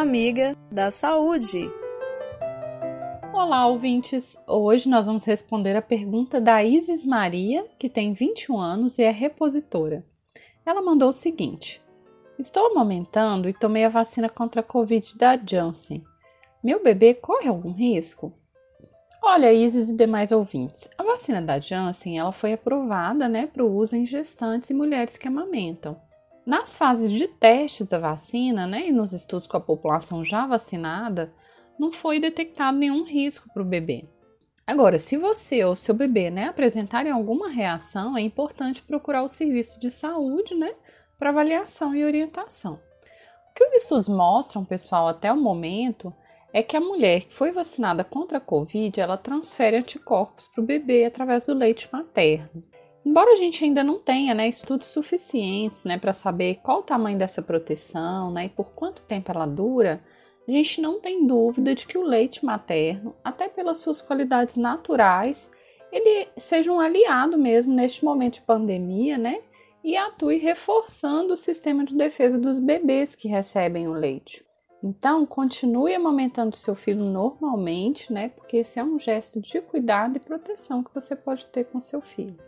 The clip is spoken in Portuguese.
amiga da saúde. Olá, ouvintes! Hoje nós vamos responder a pergunta da Isis Maria, que tem 21 anos e é repositora. Ela mandou o seguinte: Estou amamentando e tomei a vacina contra a Covid da Janssen. Meu bebê corre algum risco? Olha, Isis e demais ouvintes, a vacina da Janssen ela foi aprovada né, para o uso em gestantes e mulheres que amamentam. Nas fases de testes da vacina né, e nos estudos com a população já vacinada, não foi detectado nenhum risco para o bebê. Agora, se você ou seu bebê né, apresentarem alguma reação, é importante procurar o serviço de saúde né, para avaliação e orientação. O que os estudos mostram, pessoal, até o momento, é que a mulher que foi vacinada contra a Covid, ela transfere anticorpos para o bebê através do leite materno. Embora a gente ainda não tenha né, estudos suficientes né, para saber qual o tamanho dessa proteção né, e por quanto tempo ela dura, a gente não tem dúvida de que o leite materno, até pelas suas qualidades naturais, ele seja um aliado mesmo neste momento de pandemia, né? E atue reforçando o sistema de defesa dos bebês que recebem o leite. Então, continue amamentando seu filho normalmente, né? Porque esse é um gesto de cuidado e proteção que você pode ter com seu filho.